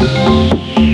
Música